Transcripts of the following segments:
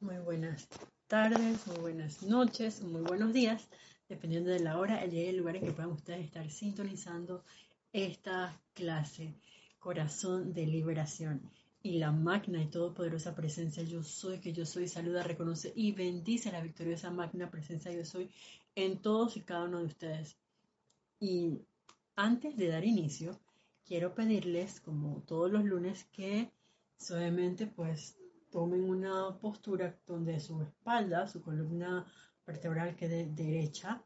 Muy buenas tardes, muy buenas noches, muy buenos días, dependiendo de la hora, el día y el lugar en que puedan ustedes estar sintonizando esta clase, Corazón de Liberación. Y la magna y todopoderosa presencia yo soy, que yo soy, saluda, reconoce y bendice la victoriosa magna presencia yo soy en todos y cada uno de ustedes. Y antes de dar inicio, quiero pedirles, como todos los lunes, que suavemente pues tomen una postura donde su espalda, su columna vertebral quede derecha,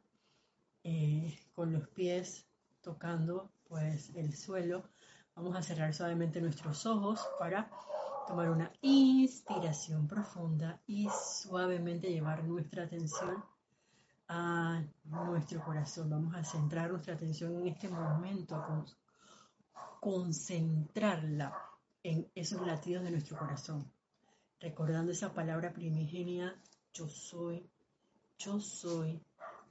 eh, con los pies tocando pues el suelo. Vamos a cerrar suavemente nuestros ojos para tomar una inspiración profunda y suavemente llevar nuestra atención a nuestro corazón. Vamos a centrar nuestra atención en este momento, concentrarla en esos latidos de nuestro corazón recordando esa palabra primigenia, yo soy, yo soy,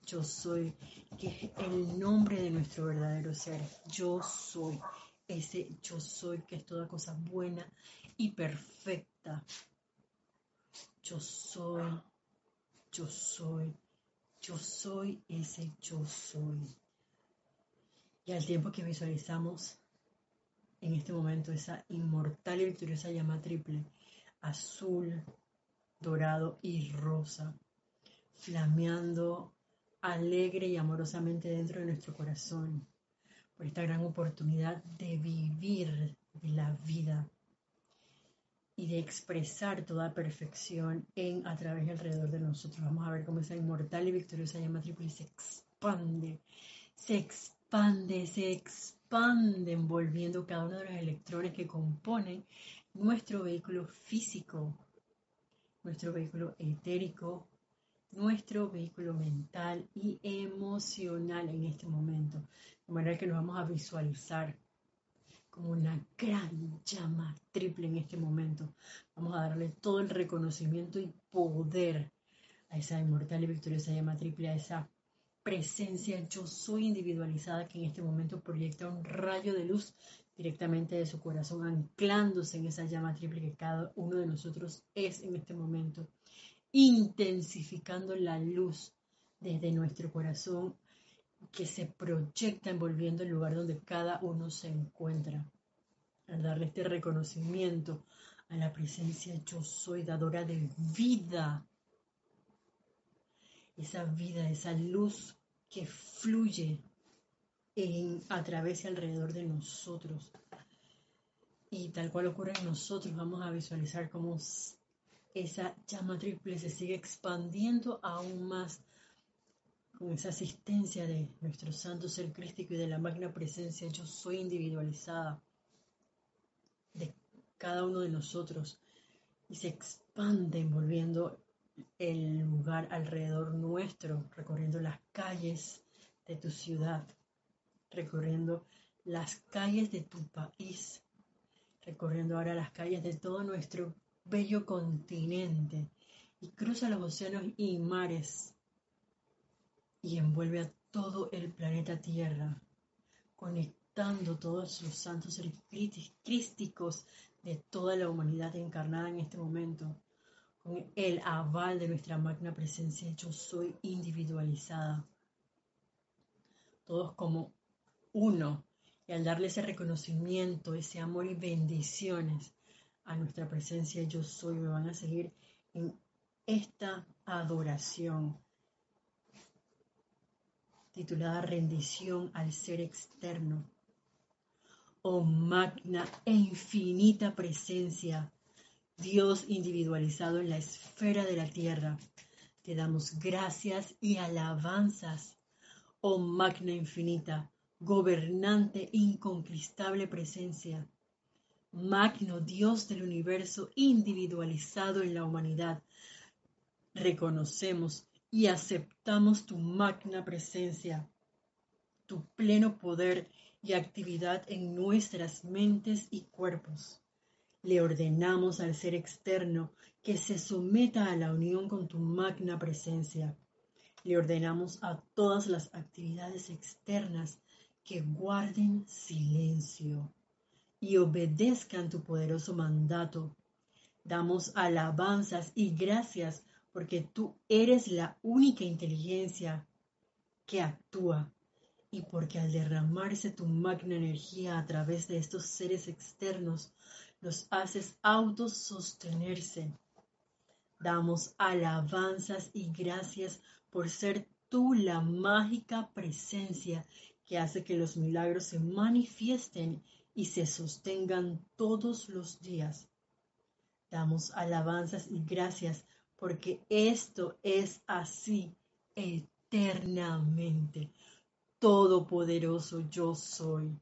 yo soy, que es el nombre de nuestro verdadero ser. Yo soy, ese yo soy, que es toda cosa buena y perfecta. Yo soy, yo soy, yo soy ese yo soy. Y al tiempo que visualizamos en este momento esa inmortal y victoriosa llama triple, azul, dorado y rosa, flameando alegre y amorosamente dentro de nuestro corazón, por esta gran oportunidad de vivir la vida y de expresar toda perfección en a través y alrededor de nosotros. Vamos a ver cómo esa inmortal y victoriosa llama triple se expande, se expande, se expande, envolviendo cada uno de los electrones que componen nuestro vehículo físico, nuestro vehículo etérico, nuestro vehículo mental y emocional en este momento. De manera que nos vamos a visualizar como una gran llama triple en este momento. Vamos a darle todo el reconocimiento y poder a esa inmortal y victoriosa llama triple, a esa presencia yo soy individualizada que en este momento proyecta un rayo de luz directamente de su corazón, anclándose en esa llama triple que cada uno de nosotros es en este momento, intensificando la luz desde nuestro corazón que se proyecta envolviendo el lugar donde cada uno se encuentra. Al darle este reconocimiento a la presencia yo soy dadora de vida, esa vida, esa luz que fluye a través y alrededor de nosotros. Y tal cual ocurre en nosotros, vamos a visualizar cómo esa llama triple se sigue expandiendo aún más con esa asistencia de nuestro santo ser crístico y de la magna presencia yo soy individualizada de cada uno de nosotros y se expande envolviendo el lugar alrededor nuestro, recorriendo las calles de tu ciudad, recorriendo las calles de tu país, recorriendo ahora las calles de todo nuestro bello continente y cruza los océanos y mares y envuelve a todo el planeta Tierra, conectando todos los santos seres crísticos de toda la humanidad encarnada en este momento, con el aval de nuestra magna presencia, yo soy individualizada. Todos como uno y al darle ese reconocimiento, ese amor y bendiciones a nuestra presencia yo soy, me van a seguir en esta adoración titulada rendición al ser externo. Oh magna e infinita presencia, Dios individualizado en la esfera de la tierra, te damos gracias y alabanzas, oh magna infinita, gobernante, inconquistable presencia, magno Dios del universo individualizado en la humanidad. Reconocemos y aceptamos tu magna presencia, tu pleno poder y actividad en nuestras mentes y cuerpos. Le ordenamos al ser externo que se someta a la unión con tu magna presencia. Le ordenamos a todas las actividades externas que guarden silencio y obedezcan tu poderoso mandato. Damos alabanzas y gracias porque tú eres la única inteligencia que actúa y porque al derramarse tu magna energía a través de estos seres externos, los haces autosostenerse. Damos alabanzas y gracias por ser tú la mágica presencia que hace que los milagros se manifiesten y se sostengan todos los días. Damos alabanzas y gracias porque esto es así eternamente. Todopoderoso yo soy.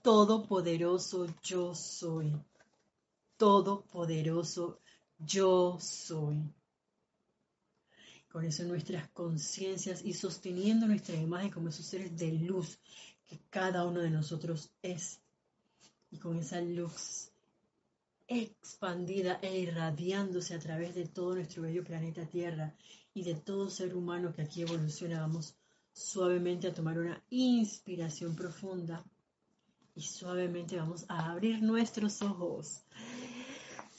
Todopoderoso yo soy. Todopoderoso yo soy. Con eso nuestras conciencias y sosteniendo nuestra imagen como esos seres de luz que cada uno de nosotros es. Y con esa luz expandida e irradiándose a través de todo nuestro bello planeta Tierra y de todo ser humano que aquí evoluciona, vamos suavemente a tomar una inspiración profunda y suavemente vamos a abrir nuestros ojos.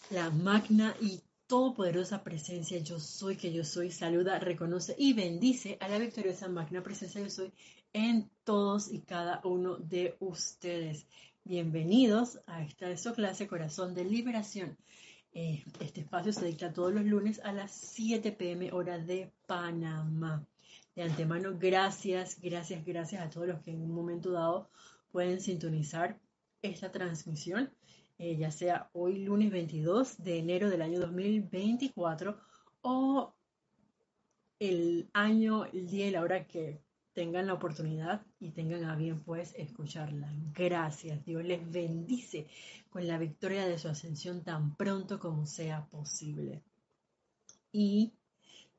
La magna y todopoderosa presencia yo soy que yo soy saluda, reconoce y bendice a la victoriosa magna presencia yo soy en todos y cada uno de ustedes. Bienvenidos a esta de su clase Corazón de Liberación. Eh, este espacio se dicta todos los lunes a las 7 pm hora de Panamá. De antemano, gracias, gracias, gracias a todos los que en un momento dado pueden sintonizar esta transmisión, eh, ya sea hoy lunes 22 de enero del año 2024 o el año, el día y la hora que tengan la oportunidad y tengan a bien pues escucharla. Gracias, Dios les bendice con la victoria de su ascensión tan pronto como sea posible. Y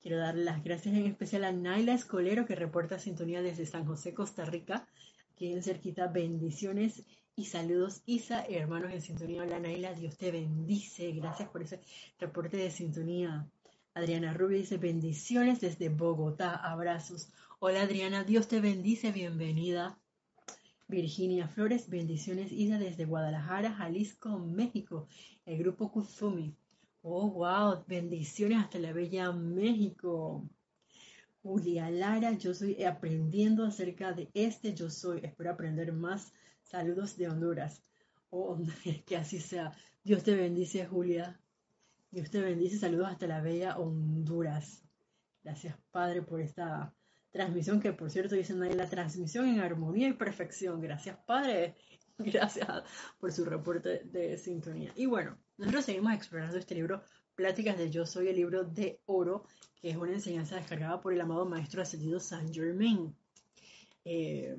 Quiero dar las gracias en especial a Naila Escolero que reporta sintonía desde San José, Costa Rica. Aquí en cerquita, bendiciones y saludos Isa, hermanos en sintonía. Hola Naila, Dios te bendice. Gracias por ese reporte de sintonía. Adriana Rubio dice bendiciones desde Bogotá. Abrazos. Hola Adriana, Dios te bendice. Bienvenida. Virginia Flores, bendiciones Isa desde Guadalajara, Jalisco, México. El grupo Kuzumi. Oh, wow, bendiciones hasta la bella México. Julia Lara, yo soy aprendiendo acerca de este yo soy. Espero aprender más. Saludos de Honduras. Oh, que así sea. Dios te bendice, Julia. Dios te bendice. Saludos hasta la bella Honduras. Gracias, Padre, por esta transmisión, que por cierto dicen ahí la transmisión en armonía y perfección. Gracias, Padre. Gracias por su reporte de sintonía. Y bueno, nosotros seguimos explorando este libro, Pláticas de Yo Soy, el libro de oro, que es una enseñanza descargada por el amado Maestro Ascendido Saint Germain. Eh,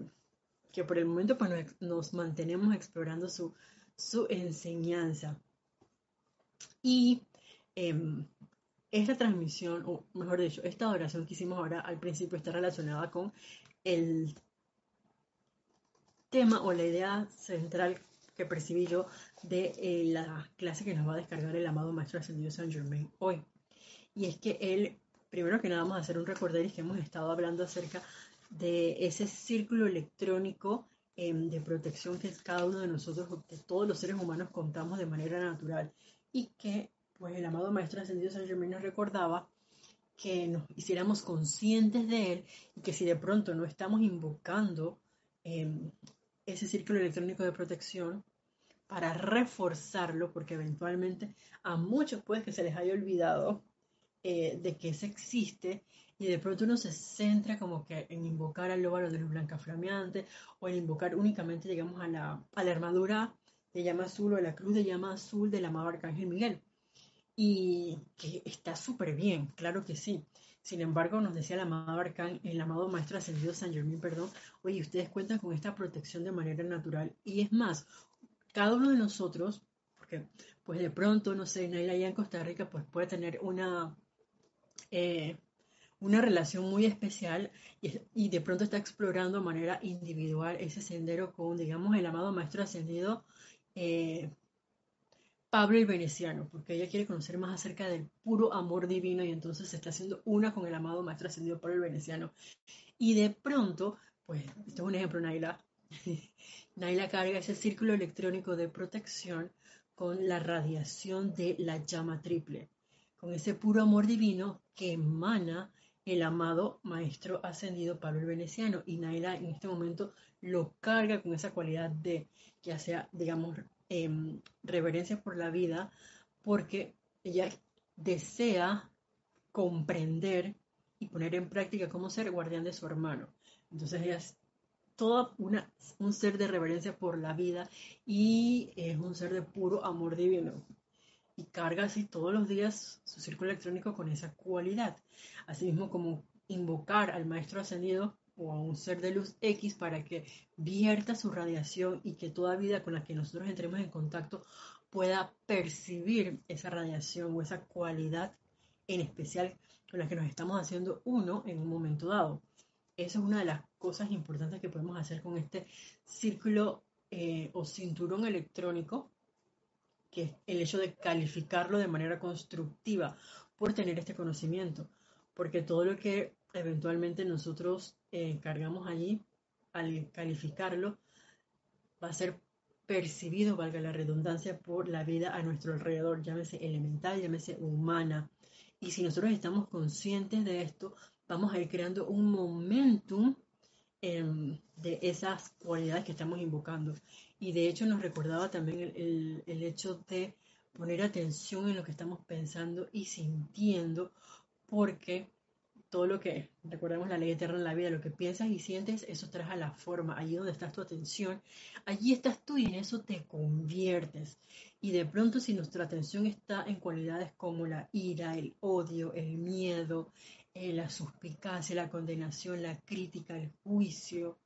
que por el momento pues, nos, mantenemos explorando su, su enseñanza. Y em, esta transmisión, o mejor dicho, esta oración que hicimos ahora al principio está relacionada con el tema o la idea central que percibí yo de eh, la clase que nos va a descargar el amado Maestro Ascendido Saint Germain hoy. Y es que él, primero que nada, vamos a hacer un y que hemos estado hablando acerca de ese círculo electrónico em, de protección que cada uno de nosotros, de todos los seres humanos, contamos de manera natural. Y que, pues, el amado Maestro Ascendido Saint Germain nos recordaba que nos hiciéramos conscientes de él y que si de pronto no estamos invocando em, ese círculo electrónico de protección para reforzarlo, porque eventualmente a muchos puede que se les haya olvidado eh, de que ese existe y de pronto uno se centra como que en invocar al lóbalo de luz blanca flameante o en invocar únicamente, digamos, a la, a la armadura de llama azul o a la cruz de llama azul del amado Arcángel Miguel. Y que está súper bien, claro que sí. Sin embargo, nos decía el amado Arcán, el amado Maestro Ascendido San Germán, perdón, oye, ustedes cuentan con esta protección de manera natural. Y es más, cada uno de nosotros, porque pues de pronto, no sé, Naila allá en Costa Rica, pues puede tener una, eh, una relación muy especial y, de pronto está explorando de manera individual ese sendero con, digamos, el amado Maestro Ascendido. Eh, Pablo el Veneciano, porque ella quiere conocer más acerca del puro amor divino y entonces se está haciendo una con el amado Maestro Ascendido Pablo el Veneciano. Y de pronto, pues, esto es un ejemplo, Naila. Naila carga ese círculo electrónico de protección con la radiación de la llama triple, con ese puro amor divino que emana el amado maestro ascendido Pablo el Veneciano. Y Naila en este momento lo carga con esa cualidad de, que sea, digamos, em, reverencia por la vida, porque ella desea comprender y poner en práctica cómo ser guardián de su hermano. Entonces ella es toda una, un ser de reverencia por la vida y es un ser de puro amor divino. Y carga así todos los días su círculo electrónico con esa cualidad. Asimismo como invocar al maestro ascendido o a un ser de luz X para que vierta su radiación y que toda vida con la que nosotros entremos en contacto pueda percibir esa radiación o esa cualidad en especial con la que nos estamos haciendo uno en un momento dado. Esa es una de las cosas importantes que podemos hacer con este círculo eh, o cinturón electrónico, que el hecho de calificarlo de manera constructiva por tener este conocimiento, porque todo lo que eventualmente nosotros eh, cargamos allí, al calificarlo, va a ser percibido, valga la redundancia, por la vida a nuestro alrededor, llámese elemental, llámese humana. Y si nosotros estamos conscientes de esto, vamos a ir creando un momentum em, de esas cualidades que estamos invocando. Y de hecho nos recordaba también el, el hecho de poner atención en lo que estamos pensando y sintiendo, porque todo lo que, recordemos la ley eterna en la vida, lo que piensas y sientes, eso trae a la forma, allí donde estás tu atención, allí estás tú y en eso te conviertes. Y de pronto si nuestra atención está en cualidades como la ira, el odio, el miedo, eh, la suspicacia, la condenación, la crítica, el juicio,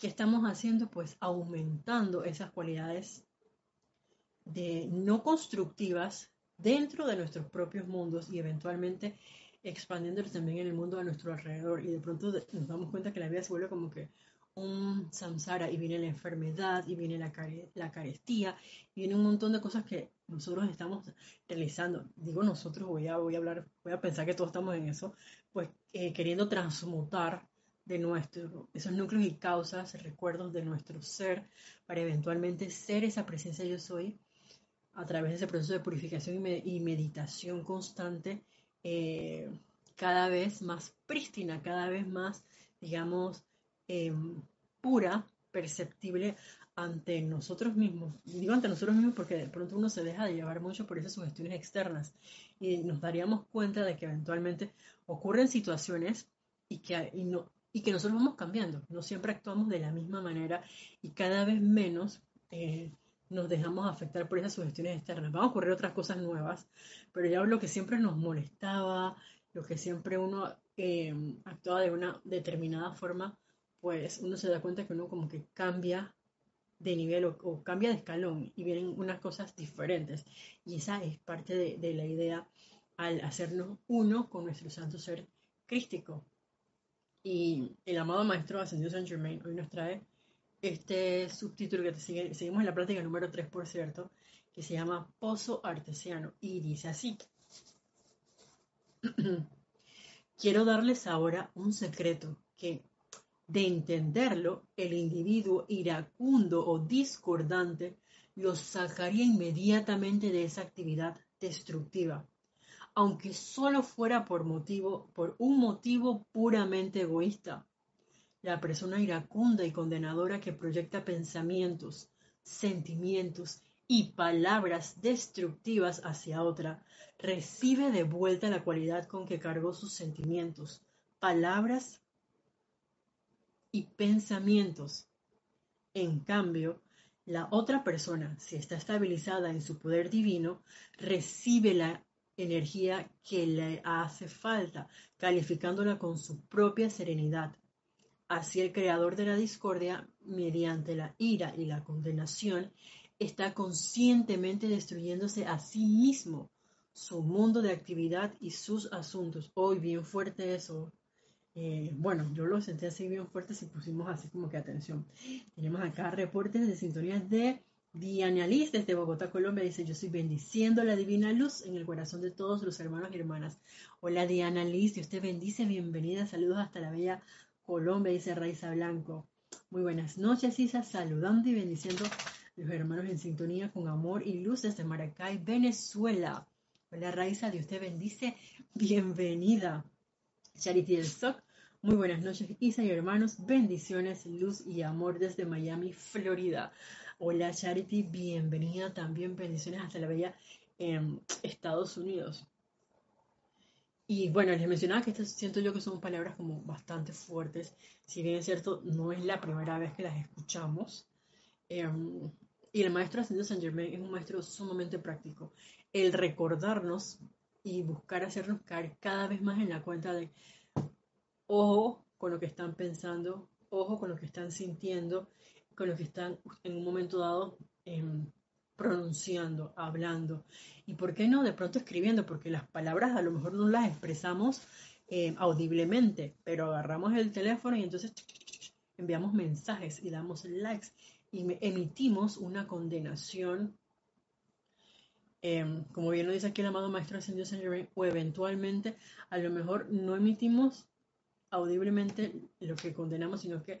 ¿qué estamos haciendo? Pues aumentando esas cualidades de no constructivas dentro de nuestros propios mundos y eventualmente expandiéndolo también en el mundo a nuestro alrededor. Y de pronto nos damos cuenta que la vida se vuelve como que un samsara y viene la enfermedad y viene la, la carestía y viene un montón de cosas que nosotros estamos realizando. Digo nosotros, voy a, voy a hablar, voy a pensar que todos estamos en eso, pues eh, queriendo transmutar de nuestro, esos núcleos y causas, recuerdos de nuestro ser, para eventualmente ser esa presencia yo soy a través de ese proceso de purificación y meditación constante eh, cada vez más prístina, cada vez más, digamos, em, pura, perceptible ante nosotros mismos. Digo ante nosotros mismos porque de pronto uno se deja de llevar mucho por esas sugestiones externas y nos daríamos cuenta de que eventualmente ocurren situaciones y que, no, y que nosotros vamos cambiando. No siempre actuamos de la misma manera y cada vez menos eh, nos dejamos afectar por esas sugestiones externas. Van a ocurrir otras cosas nuevas, pero ya lo que siempre nos molestaba, lo que siempre uno eh, actuaba de una determinada forma, pues uno se da cuenta que uno como que cambia de nivel o, cambia de escalón y vienen unas cosas diferentes. Y esa es parte de, de la idea al hacernos uno con nuestro santo ser crístico. Y el amado Maestro Ascendido Saint Germain hoy nos trae este subtítulo que te sigue, seguimos en la práctica número 3, por cierto, que se llama Pozo Artesiano y dice así. Quiero darles ahora un secreto que, de entenderlo, el individuo iracundo o discordante lo sacaría inmediatamente de esa actividad destructiva, aunque solo fuera por motivo, por un motivo puramente egoísta la persona iracunda y condenadora que proyecta pensamientos, sentimientos y palabras destructivas hacia otra, recibe de vuelta la cualidad con que cargó sus sentimientos, palabras y pensamientos. En cambio, la otra persona, si está estabilizada en su poder divino, recibe la energía que le hace falta, calificándola con su propia serenidad, Así el creador de la discordia, mediante la ira y la condenación, está conscientemente destruyéndose a sí mismo, su mundo de actividad y sus asuntos. Hoy bien fuerte eso. Eh, bueno, yo lo sentí así bien fuerte si pusimos así como que atención. Tenemos acá reportes de sintonías de Diana Liz desde Bogotá, Colombia. Dice, yo estoy bendiciendo la divina luz en el corazón de todos los hermanos y hermanas. Hola Diana Liz, Dios te bendice, bienvenida, saludos hasta la bella Colombia, dice Raiza Blanco. Muy buenas noches, Isa, saludando y bendiciendo los hermanos en sintonía con amor y luz desde Maracay, Venezuela. Hola Raiza, Dios te bendice. Bienvenida. Charity del SOC, muy buenas noches, Isa y hermanos. Bendiciones, luz y amor desde Miami, Florida. Hola Charity, bienvenida también. Bendiciones hasta la bella en Estados Unidos. Y bueno, les mencionaba que siento yo que son palabras como bastante fuertes. Si bien es cierto, no es la primera vez que las escuchamos. Em, y el maestro Ascendido Saint Germain es un maestro sumamente práctico. El recordarnos y buscar hacernos caer cada vez más en la cuenta de ojo con lo que están pensando, ojo con lo que están sintiendo, con lo que están en un momento dado em, pronunciando, hablando. Y por qué no de pronto escribiendo, porque las palabras a lo mejor no las expresamos em, audiblemente, pero agarramos el teléfono y entonces enviamos mensajes y damos likes y emitimos una condenación em, como bien lo dice aquí el amado Maestro Ascendido Saint Germain, o eventualmente a lo mejor no emitimos audiblemente lo que condenamos, sino que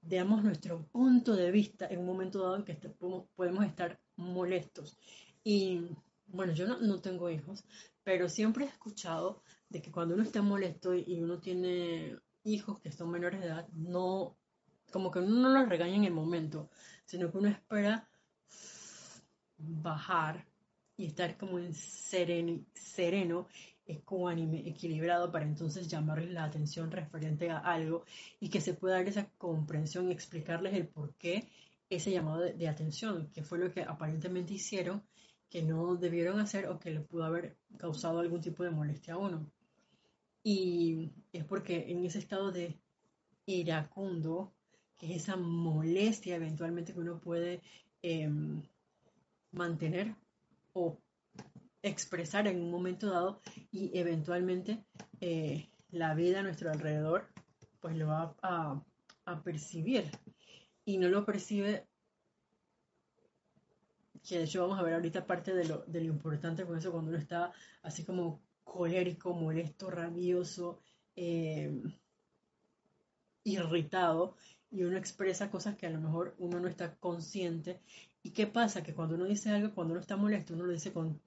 damos nuestro punto de vista en un momento dado en que podemos estar molestos. Y bueno, yo no, tengo hijos, pero siempre he escuchado de que cuando uno está molesto y uno tiene hijos que son menores de edad, no, como que uno no los regaña en el momento, sino que uno espera bajar y estar como en sereno ecuánime, equilibrado, para entonces llamarles la atención referente a algo y que se pueda dar esa comprensión y explicarles el por qué ese llamado de, atención, que fue lo que aparentemente hicieron, que no debieron hacer o que le pudo haber causado algún tipo de molestia a uno. Y es porque en ese estado de iracundo, que es esa molestia eventualmente que uno puede em, mantener o expresar en un momento dado y eventualmente eh, la vida a nuestro alrededor pues lo va a, percibir y no lo percibe que de hecho vamos a ver ahorita parte de lo, importante con eso cuando uno está así como colérico, molesto, rabioso, eh, irritado y uno expresa cosas que a lo mejor uno no está consciente. ¿Y qué pasa? Que cuando uno dice algo, cuando uno está molesto, uno lo dice con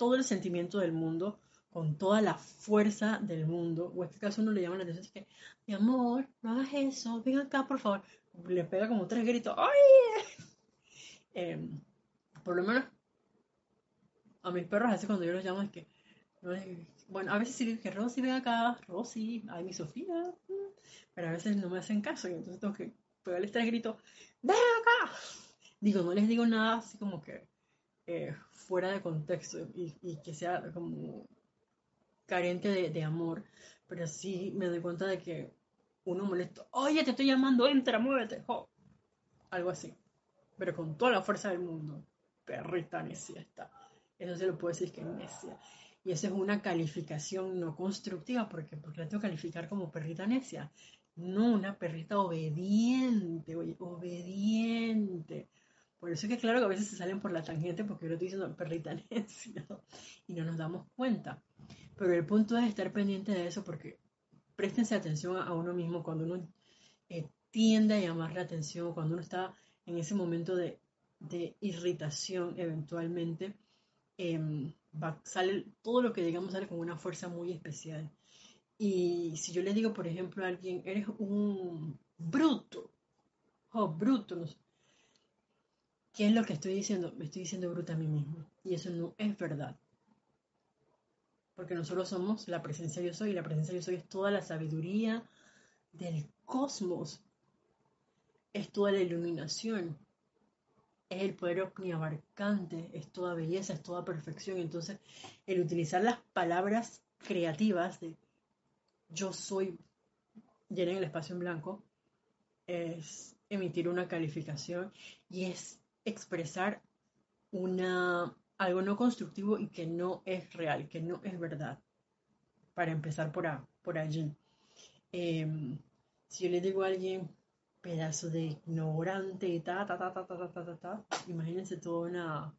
todo el sentimiento del mundo, con toda la fuerza del mundo, o en este caso uno le llama la atención, es que, mi amor, no hagas eso, ven acá, por favor. Le pega como tres gritos, ¡ay! Em, por lo menos a mis perros, así cuando yo los llamo, es que, bueno, a veces sí que Rosy, ven acá, Rosy, ay, mi Sofía, pero a veces no me hacen caso y entonces tengo que pegarles tres gritos, ven acá. Digo, no les digo nada así como que eh, fuera de contexto y, que sea como carente de, amor, pero sí me doy cuenta de que uno molesto, oye, te estoy llamando, entra, muévete, algo así, pero con toda la fuerza del mundo, perrita necia está, eso se lo puedo decir que es necia, y esa es una calificación no constructiva, porque, porque la tengo que calificar como perrita necia, no una perrita obediente, oye, obediente, por eso es que claro que a veces se salen por la tangente porque yo lo estoy diciendo perrita necia y no nos damos cuenta. Pero el punto es estar pendiente de eso porque préstense atención a uno mismo cuando uno eh, tiende a llamar la atención, cuando uno está en ese momento de, irritación eventualmente, em, sale, todo lo que digamos sale con una fuerza muy especial. Y si yo le digo, por ejemplo, a alguien, eres un bruto, oh, bruto, no sé, ¿Qué es lo que estoy diciendo? Me estoy diciendo bruta a mí mismo. Y eso no es verdad. Porque nosotros somos la presencia yo soy. Y la presencia yo soy es toda la sabiduría del cosmos. Es toda la iluminación. Es el poder omniabarcante. Es toda belleza, es toda perfección. Entonces, el utilizar las palabras creativas de yo soy, llenen el espacio en blanco, es emitir una calificación y es expresar una, algo no constructivo y que no es real, que no es verdad. Para empezar por, por allí. Em, si yo le digo a alguien pedazo de ignorante y ta, ta, ta, ta, ta, ta, ta, ta, imagínense toda una,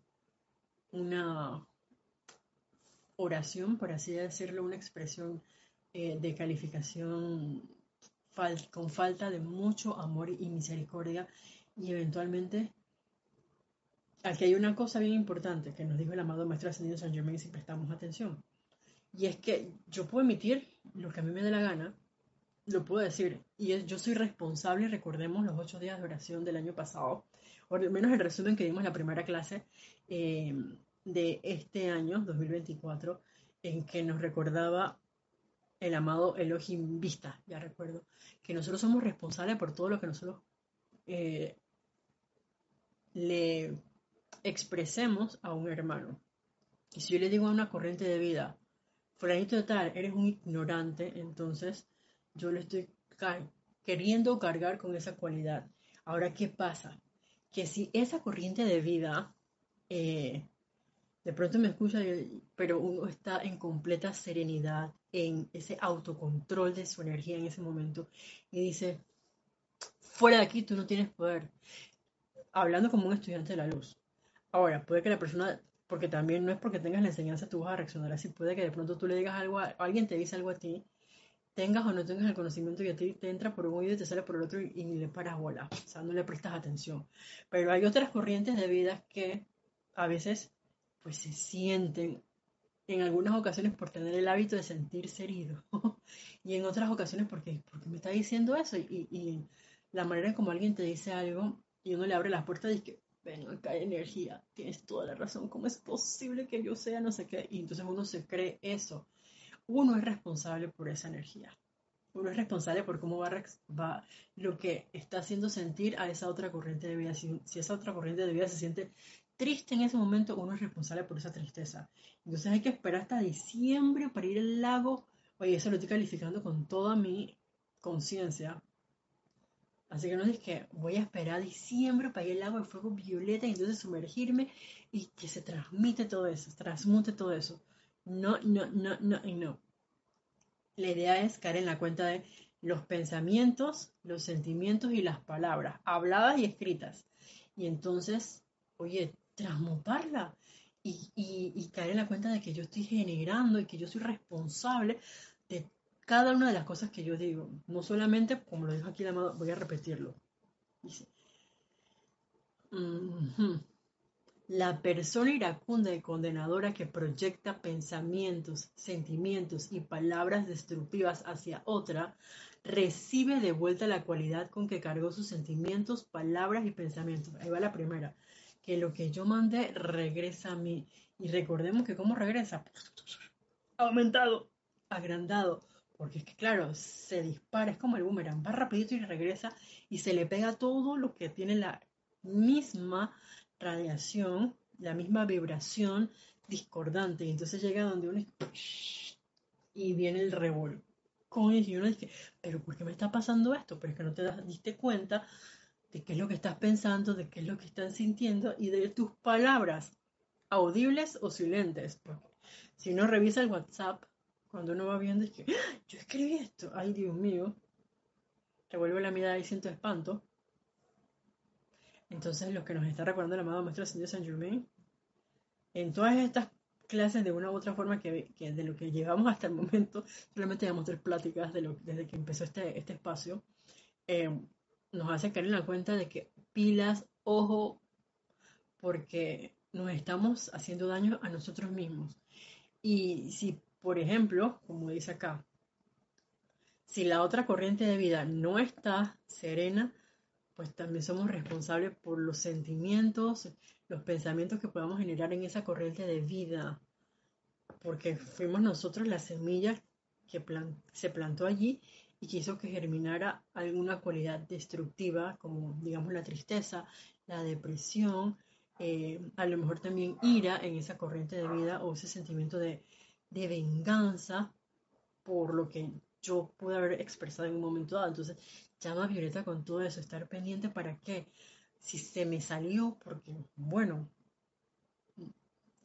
una oración, por así decirlo, una expresión eh, de calificación con falta de mucho amor y misericordia y eventualmente aquí hay una cosa bien importante que nos dijo el amado Maestro Ascendido San Germain si prestamos atención. Y es que yo puedo emitir lo que a mí me dé la gana, lo puedo decir, y es, yo soy responsable, recordemos los ocho días de oración del año pasado, o al menos el resumen que dimos en la primera clase eh, de este año, 2024, en que nos recordaba el amado Elohim Vista, ya recuerdo, que nosotros somos responsables por todo lo que nosotros eh, le expresemos a un hermano. Y si yo le digo a una corriente de vida, fulanito de tal, eres un ignorante, entonces yo le estoy queriendo cargar con esa cualidad. Ahora, ¿qué pasa? Que si esa corriente de vida eh, de pronto me escucha, pero uno está en completa serenidad, en ese autocontrol de su energía en ese momento y dice, fuera de aquí tú no tienes poder. Hablando como un estudiante de la luz. Ahora, puede que la persona, porque también no es porque tengas la enseñanza tú vas a reaccionar así, puede que de pronto tú le digas algo, a, alguien te dice algo a ti, tengas o no tengas el conocimiento y a ti te entra por un oído y te sale por el otro y, y le paras bola, o sea, no le prestas atención. Pero hay otras corrientes de vida que a veces pues se sienten en algunas ocasiones por tener el hábito de sentirse herido y en otras ocasiones porque, porque me está diciendo eso y, la manera en como alguien te dice algo y uno le abre las puertas y dice, ven acá hay energía, tienes toda la razón, ¿cómo es posible que yo sea no sé qué? Y entonces uno se cree eso. Uno es responsable por esa energía. Uno es responsable por cómo va, va lo que está haciendo sentir a esa otra corriente de vida. Si, si esa otra corriente de vida se siente triste en ese momento, uno es responsable por esa tristeza. Entonces hay que esperar hasta diciembre para ir al lago. Oye, eso lo estoy calificando con toda mi conciencia. Así que no es que voy a esperar diciembre para ir al lago de fuego violeta y entonces sumergirme y que se transmite todo eso, transmute todo eso. No, no, no, no y no. La idea es caer en la cuenta de los pensamientos, los sentimientos y las palabras, habladas y escritas. Y entonces, oye, transmutarla y, caer en la cuenta de que yo estoy generando y que yo soy responsable cada una de las cosas que yo digo. No solamente, como lo dijo aquí la amado, voy a repetirlo. Dice, la persona iracunda y condenadora que proyecta pensamientos, sentimientos y palabras destructivas hacia otra, recibe de vuelta la cualidad con que cargó sus sentimientos, palabras y pensamientos. Ahí va la primera que lo que yo mandé regresa a mí. Y recordemos que cómo regresa, aumentado, agrandado, porque es que claro, se dispara, es como el boomerang, va rapidito y regresa y se le pega todo lo que tiene la misma radiación, la misma vibración discordante. Y entonces llega donde uno y viene el revolcón y uno dice, pero ¿por qué me está pasando esto? Pero es que no te diste cuenta de qué es lo que estás pensando, de qué es lo que estás sintiendo y de tus palabras, audibles o silentes. Si uno revisa el WhatsApp, cuando uno va viendo es que ¡Ah! yo escribí esto, ay Dios mío, vuelve la mirada y siento espanto. Entonces, lo que nos está recordando el amado Maestro Ascendido San Germain, en todas estas clases, de una u otra forma, que, de lo que llegamos hasta el momento, solamente llevamos tres pláticas de lo, desde que empezó este, este espacio, eh, nos hace caer en la cuenta de que pilas, ojo, porque nos estamos haciendo daño a nosotros mismos. Y si, por ejemplo, como dice acá, si la otra corriente de vida no está serena, pues también somos responsables por los sentimientos, los pensamientos que podamos generar en esa corriente de vida, porque fuimos nosotros la semilla que se plantó allí y quiso que germinara alguna cualidad destructiva, como digamos la tristeza, la depresión, eh, a lo mejor también ira en esa corriente de vida o ese sentimiento de, de venganza por lo que yo pude haber expresado en un momento dado. Entonces, llama a Violeta con todo eso, estar pendiente para que, si se me salió, porque, bueno,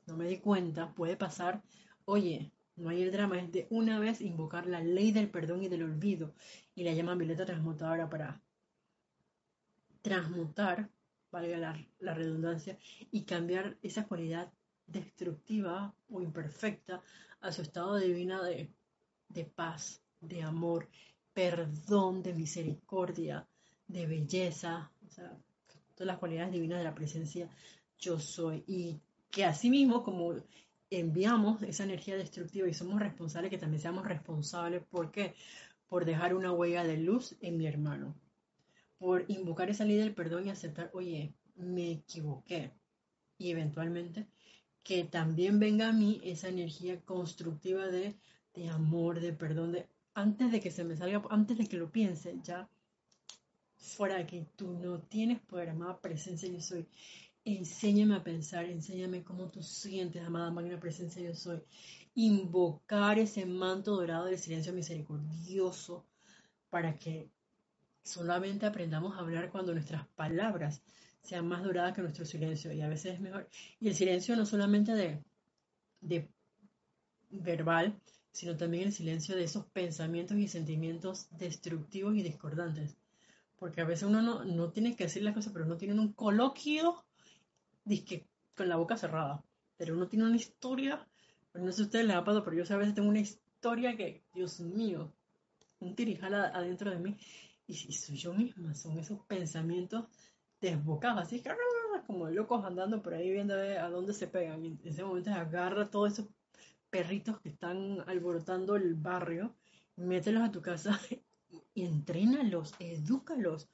no me di cuenta, puede pasar, oye, no hay el drama, es de una vez invocar la ley del perdón y del olvido. Y la llama violeta transmutadora para transmutar, valga la, redundancia, y cambiar esa cualidad destructiva o imperfecta a su estado divino de, de paz, de amor, perdón, de misericordia, de belleza, o sea, todas las cualidades divinas de la presencia yo soy. Y que asimismo, como enviamos esa energía destructiva y somos responsables, que también seamos responsables. ¿Por qué? Por dejar una huella de luz en mi hermano. Por invocar esa ley del perdón y aceptar, oye, me equivoqué. Y eventualmente que también venga a mí esa energía constructiva de, de amor, de perdón, de antes de que se me salga, antes de que lo piense, ya fuera de aquí, tú no tienes poder, amada presencia yo soy. Enséñame a pensar, enséñame cómo tú sientes, amada magna presencia yo soy. Invocar ese manto dorado del silencio misericordioso para que solamente aprendamos a hablar cuando nuestras palabras sean más doradas que nuestro silencio. Y a veces es mejor. Y el silencio no solamente de, verbal, sino también el silencio de esos pensamientos y sentimientos destructivos y discordantes. Porque a veces uno no, no tiene que decir las cosas, pero no tiene un coloquio que con la boca cerrada. Pero uno tiene una historia, no sé si a ustedes les ha pasado, pero yo a veces tengo una historia que, Dios mío, un tirijal adentro de mí. Y, si soy yo misma, son esos pensamientos desbocados, así que como locos andando por ahí viendo a dónde se pegan. Y en ese momento agarra todos esos perritos que están alborotando el barrio, mételos a tu casa y entrénalos, edúcalos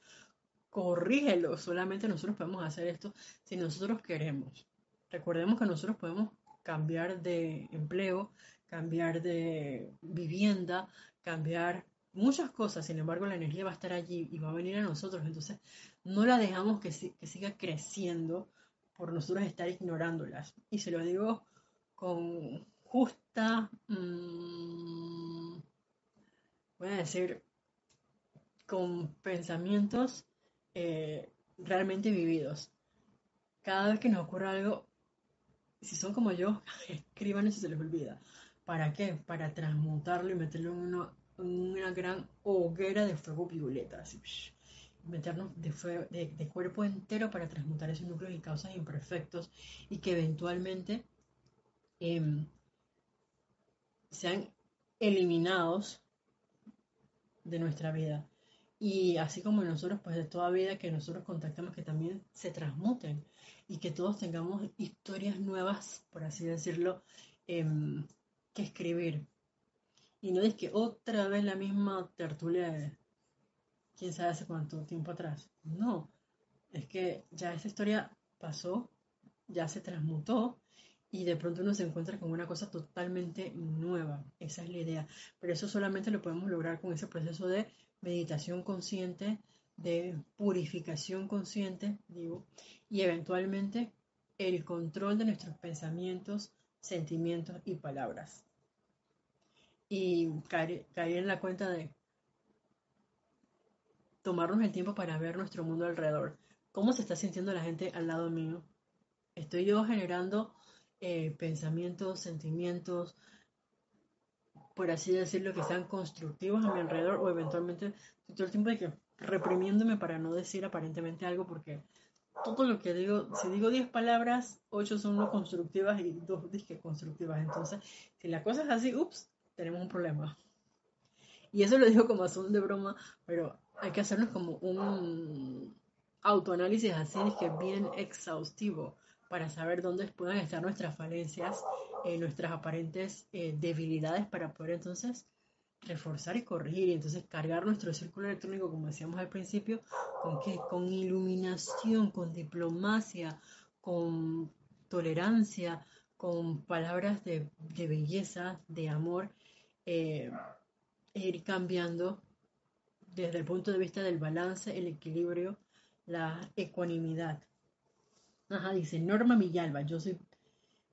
corrígelo. Solamente nosotros podemos hacer esto si nosotros queremos. Recordemos que nosotros podemos cambiar de empleo, cambiar de vivienda, cambiar muchas cosas. Sin embargo, la energía va a estar allí y va a venir a nosotros. Entonces, no la dejamos que, siga creciendo por nosotros estar ignorándolas. Y se lo digo con justa, mm, voy a decir, con pensamientos eh, realmente vividos. Cada vez que nos ocurra algo, si son como yo, escriban eso se les olvida. ¿Para qué? Para transmutarlo y meterlo en una, gran hoguera de fuego violeta. Así, meternos de, cuerpo entero para transmutar esos núcleos y causas imperfectos y que eventualmente em, sean eliminados de nuestra vida. Y así como nosotros, pues de toda vida que nosotros contactamos, que también se transmuten y que todos tengamos historias nuevas, por así decirlo, em, que escribir. Y no es que otra vez la misma tertulia de quién sabe hace cuánto tiempo atrás. No, es que ya esa historia pasó, ya se transmutó y de pronto uno se encuentra con una cosa totalmente nueva. Esa es la idea. Pero eso solamente lo podemos lograr con ese proceso de meditación consciente, de purificación consciente, digo, y eventualmente el control de nuestros pensamientos, sentimientos y palabras. Y caer, en la cuenta de tomarnos el tiempo para ver nuestro mundo alrededor. ¿Cómo se está sintiendo la gente al lado mío? ¿Estoy yo generando eh, pensamientos, sentimientos, por así decirlo, que sean constructivos a mi alrededor o eventualmente todo el tiempo de que reprimiéndome para no decir aparentemente algo porque todo lo que digo, si digo 10 palabras, 8 son no constructivas y 2 disque constructivas. Entonces, si la cosa es así, ups, tenemos un problema. Y eso lo digo como son de broma, pero hay que hacernos como un autoanálisis así, que bien exhaustivo para saber dónde pueden estar nuestras falencias, eh, nuestras aparentes eh, debilidades para poder entonces reforzar y corregir y entonces cargar nuestro círculo electrónico, como decíamos al principio, con qué? Con iluminación, con diplomacia, con tolerancia, con palabras de, belleza, de amor, eh, e ir cambiando desde el punto de vista del balance, el equilibrio, la ecuanimidad. Ajá, dice Norma Villalba, yo soy...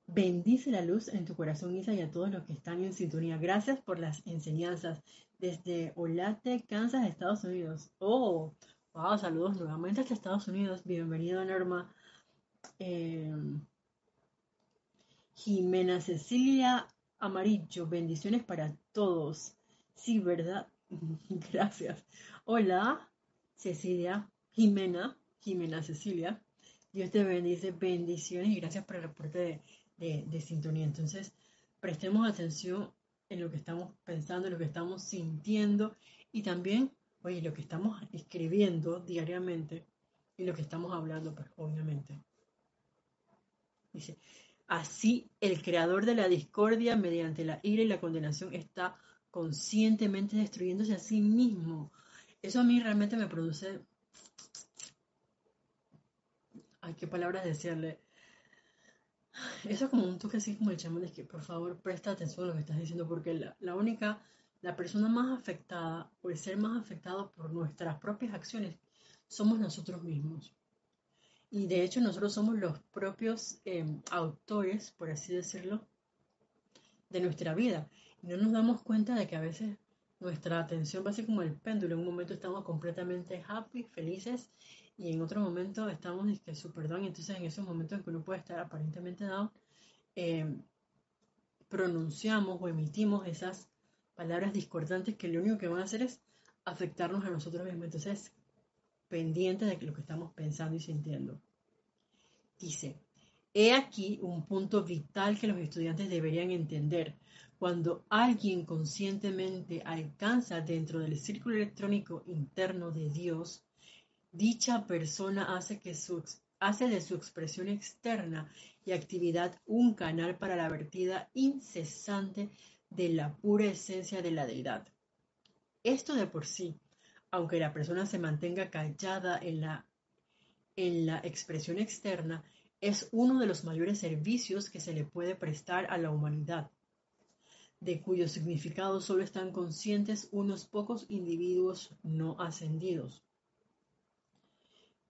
Bendice la luz en tu corazón, Isa, y a todos los que están en sintonía. Gracias por las enseñanzas desde Olate, Kansas, Estados Unidos. Oh, wow, saludos nuevamente hasta Estados Unidos. Bienvenido, Norma. Em, Jimena Cecilia Amarillo, bendiciones para todos. Sí, ¿verdad? Gracias. Hola, Cecilia, Jimena, Jimena Cecilia. Dios te bendice, bendiciones y gracias por el reporte de, sintonía. Entonces, prestemos atención en lo que estamos pensando, en lo que estamos sintiendo y también, oye, lo que estamos escribiendo diariamente y lo que estamos hablando, pues obviamente. Dice, así el creador de la discordia mediante la ira y la condenación está conscientemente destruyéndose a sí mismo. Eso a mí realmente me produce... Ay, qué palabras decirle. Eso es como un toque así como el chamán de que por favor presta atención a lo que estás diciendo porque la, única, la persona más afectada o el ser más afectado por nuestras propias acciones somos nosotros mismos. Y de hecho nosotros somos los propios em, autores, por así decirlo, de nuestra vida. No nos damos cuenta de que a veces nuestra atención va a ser como el péndulo. En un momento estamos completamente happy, felices, y en otro momento estamos que super down. Entonces en esos momentos en que uno puede estar aparentemente down, em, pronunciamos o emitimos esas palabras discordantes que lo único que van a hacer es afectarnos a nosotros mismos. Entonces, pendiente de lo que estamos pensando y sintiendo. Dice, he aquí un punto vital que los estudiantes deberían entender. Cuando alguien conscientemente alcanza dentro del círculo electrónico interno de Dios, dicha persona hace, que su, hace de su expresión externa y actividad un canal para la vertida incesante de la pura esencia de la deidad. Esto de por sí aunque la persona se mantenga callada en la, en la expresión externa, es uno de los mayores servicios que se le puede prestar a la humanidad, de cuyo significado solo están conscientes unos pocos individuos no ascendidos.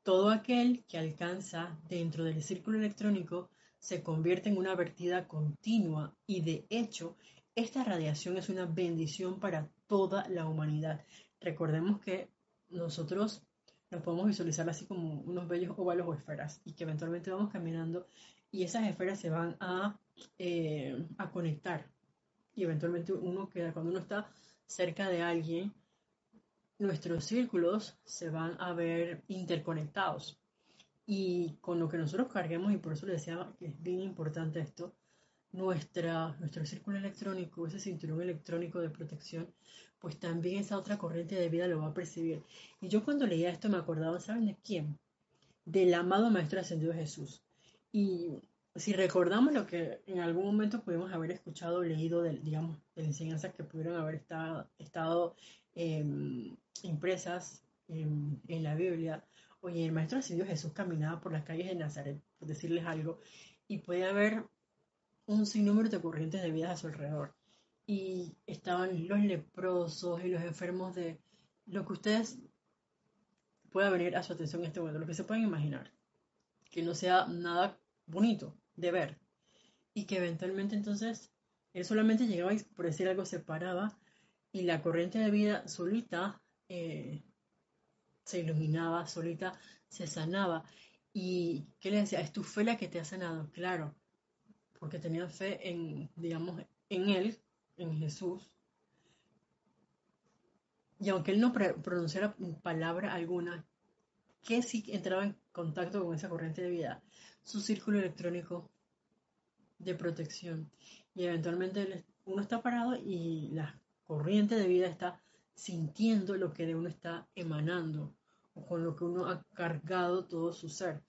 Todo aquel que alcanza dentro del círculo electrónico se convierte en una vertida continua y de hecho esta radiación es una bendición para toda la humanidad, recordemos que nosotros nos podemos visualizar así como unos bellos óvalos o esferas y que eventualmente vamos caminando y esas esferas se van a, eh, a conectar y eventualmente uno queda, cuando uno está cerca de alguien, nuestros círculos se van a ver interconectados. Y con lo que nosotros carguemos, y por eso le decía que es bien importante esto, nuestra, nuestro círculo electrónico, ese cinturón electrónico de protección, pues también esa otra corriente de vida lo va a percibir. Y yo cuando leía esto me acordaba, ¿saben de quién? Del amado Maestro Ascendido Jesús. Y si recordamos lo que en algún momento pudimos haber escuchado o leído, de, digamos, de enseñanzas que pudieron haber estado, em, impresas en, la Biblia, oye, el Maestro Ascendido Jesús caminaba por las calles de Nazaret, por decirles algo, y puede haber un sinnúmero de corrientes de vida a su alrededor. Y estaban los leprosos y los enfermos de lo que ustedes pueda venir a su atención en este momento, lo que se pueden imaginar, que no sea nada bonito de ver y que eventualmente entonces él solamente llegaba y por decir algo se paraba y la corriente de vida solita eh, se iluminaba, solita se sanaba. ¿Y qué le decía? Es tu fe la que te ha sanado, claro, porque tenía fe en, digamos, en él en Jesús. Y aunque él no pronunciara palabra alguna, que sí entraba en contacto con esa corriente de vida, su círculo electrónico de protección. Y eventualmente uno está parado y la corriente de vida está sintiendo lo que de uno está emanando o con lo que uno ha cargado todo su ser.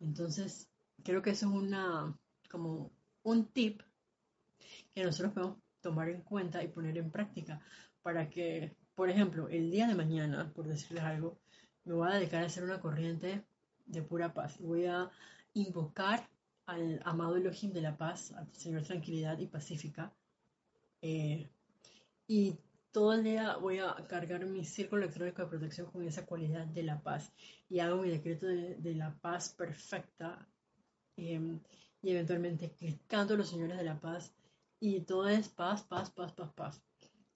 Entonces, creo que eso es una como un tip que nosotros podemos tomar en cuenta y poner en práctica para que, por ejemplo, el día de mañana, por decirles algo, me voy a dedicar a hacer una corriente de pura paz voy a invocar al amado Elohim de la paz, al Señor tranquilidad y pacífica. Eh, y todo el día voy a cargar mi círculo electrónico de protección con esa cualidad de la paz y hago mi decreto de, la paz perfecta em, y eventualmente clicando los señores de la paz y todo es paz, paz, paz, paz, paz.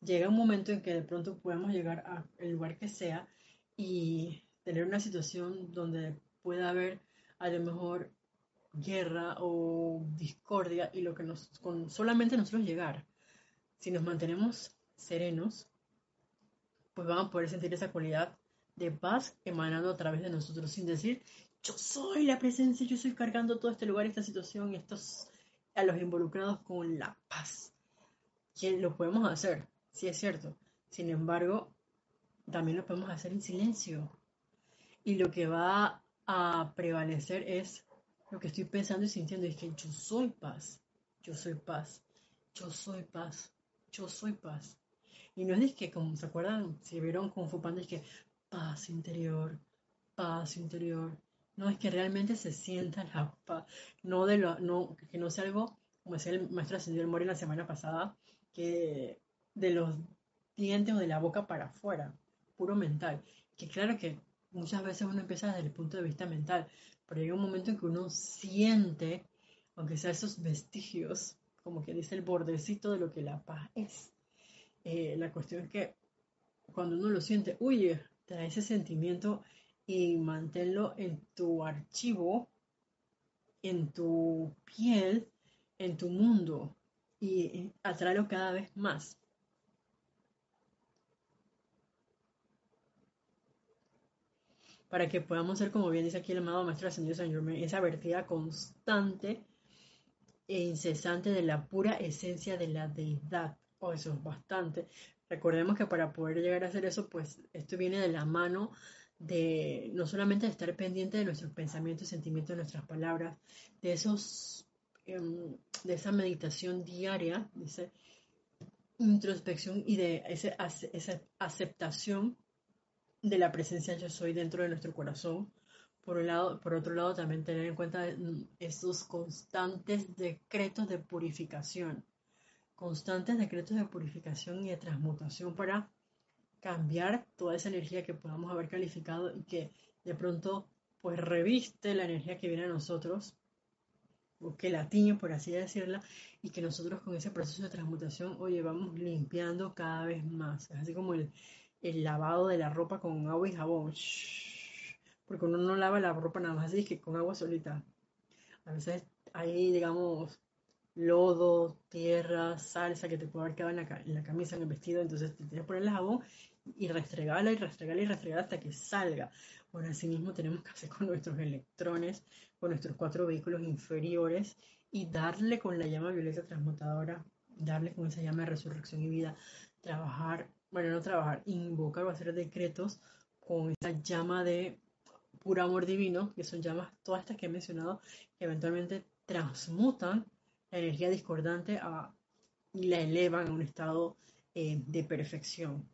Llega un momento en que de pronto podemos llegar al lugar que sea y tener una situación donde pueda haber a lo mejor guerra o discordia y lo que nos con solamente nosotros llegar si nos mantenemos serenos pues vamos a poder sentir esa cualidad de paz emanando a través de nosotros sin decir yo soy la presencia yo estoy cargando todo este lugar esta situación estos a los involucrados con la paz. Que lo podemos hacer, sí es cierto. Sin embargo, también lo podemos hacer en silencio. Y lo que va a prevalecer es lo que estoy pensando y sintiendo es que yo soy paz, yo soy paz, yo soy paz, yo soy paz. Y no es que, como se acuerdan, si vieron con Fupanda, es que paz interior, paz interior. No es que realmente se sienta la paz, no de lo, no, que no sea algo, como decía el maestro Ascendido Mori la semana pasada, que de los dientes o de la boca para afuera, puro mental. Que claro que muchas veces uno empieza desde el punto de vista mental, pero llega un momento en que uno siente, aunque sea esos vestigios, como que dice el bordecito de lo que la paz es. Eh, la cuestión es que cuando uno lo siente, huye, trae ese sentimiento y manténlo en tu archivo, en tu piel, en tu mundo y atráelo cada vez más. Para que podamos ser, como bien dice aquí el amado Maestro Ascendido San Germain, esa vertida constante e incesante de la pura esencia de la deidad. Oh, eso es bastante. Recordemos que para poder llegar a hacer eso, pues esto viene de la mano de no solamente estar pendiente de nuestros pensamientos, sentimientos, de nuestras palabras, de esos em, de esa meditación diaria, de esa introspección y de esa aceptación de la presencia yo soy dentro de nuestro corazón. Por, un lado, por otro lado, también tener en cuenta estos constantes decretos de purificación, constantes decretos de purificación y de transmutación para cambiar toda esa energía que podamos haber calificado y que de pronto pues reviste la energía que viene a nosotros, o que la tiñe, por así decirla, y que nosotros con ese proceso de transmutación, oye, vamos limpiando cada vez más. Es así como el, el lavado de la ropa con agua y jabón. Porque uno no lava la ropa nada más así que con agua solita. A veces hay, digamos, lodo, tierra, salsa que te puede haber quedado en la, en la camisa, en el vestido. Entonces te tienes que poner el jabón y restregarla y restregarla y restregarla hasta que salga. Bueno, así mismo tenemos que hacer con nuestros electrones, con nuestros cuatro vehículos inferiores y darle con la llama violeta transmutadora, darle con esa llama de resurrección y vida, trabajar, bueno, no trabajar, invocar o hacer decretos con esa llama de puro amor divino, que son llamas todas estas que he mencionado, que eventualmente transmutan la energía discordante y la elevan a un estado eh, de perfección.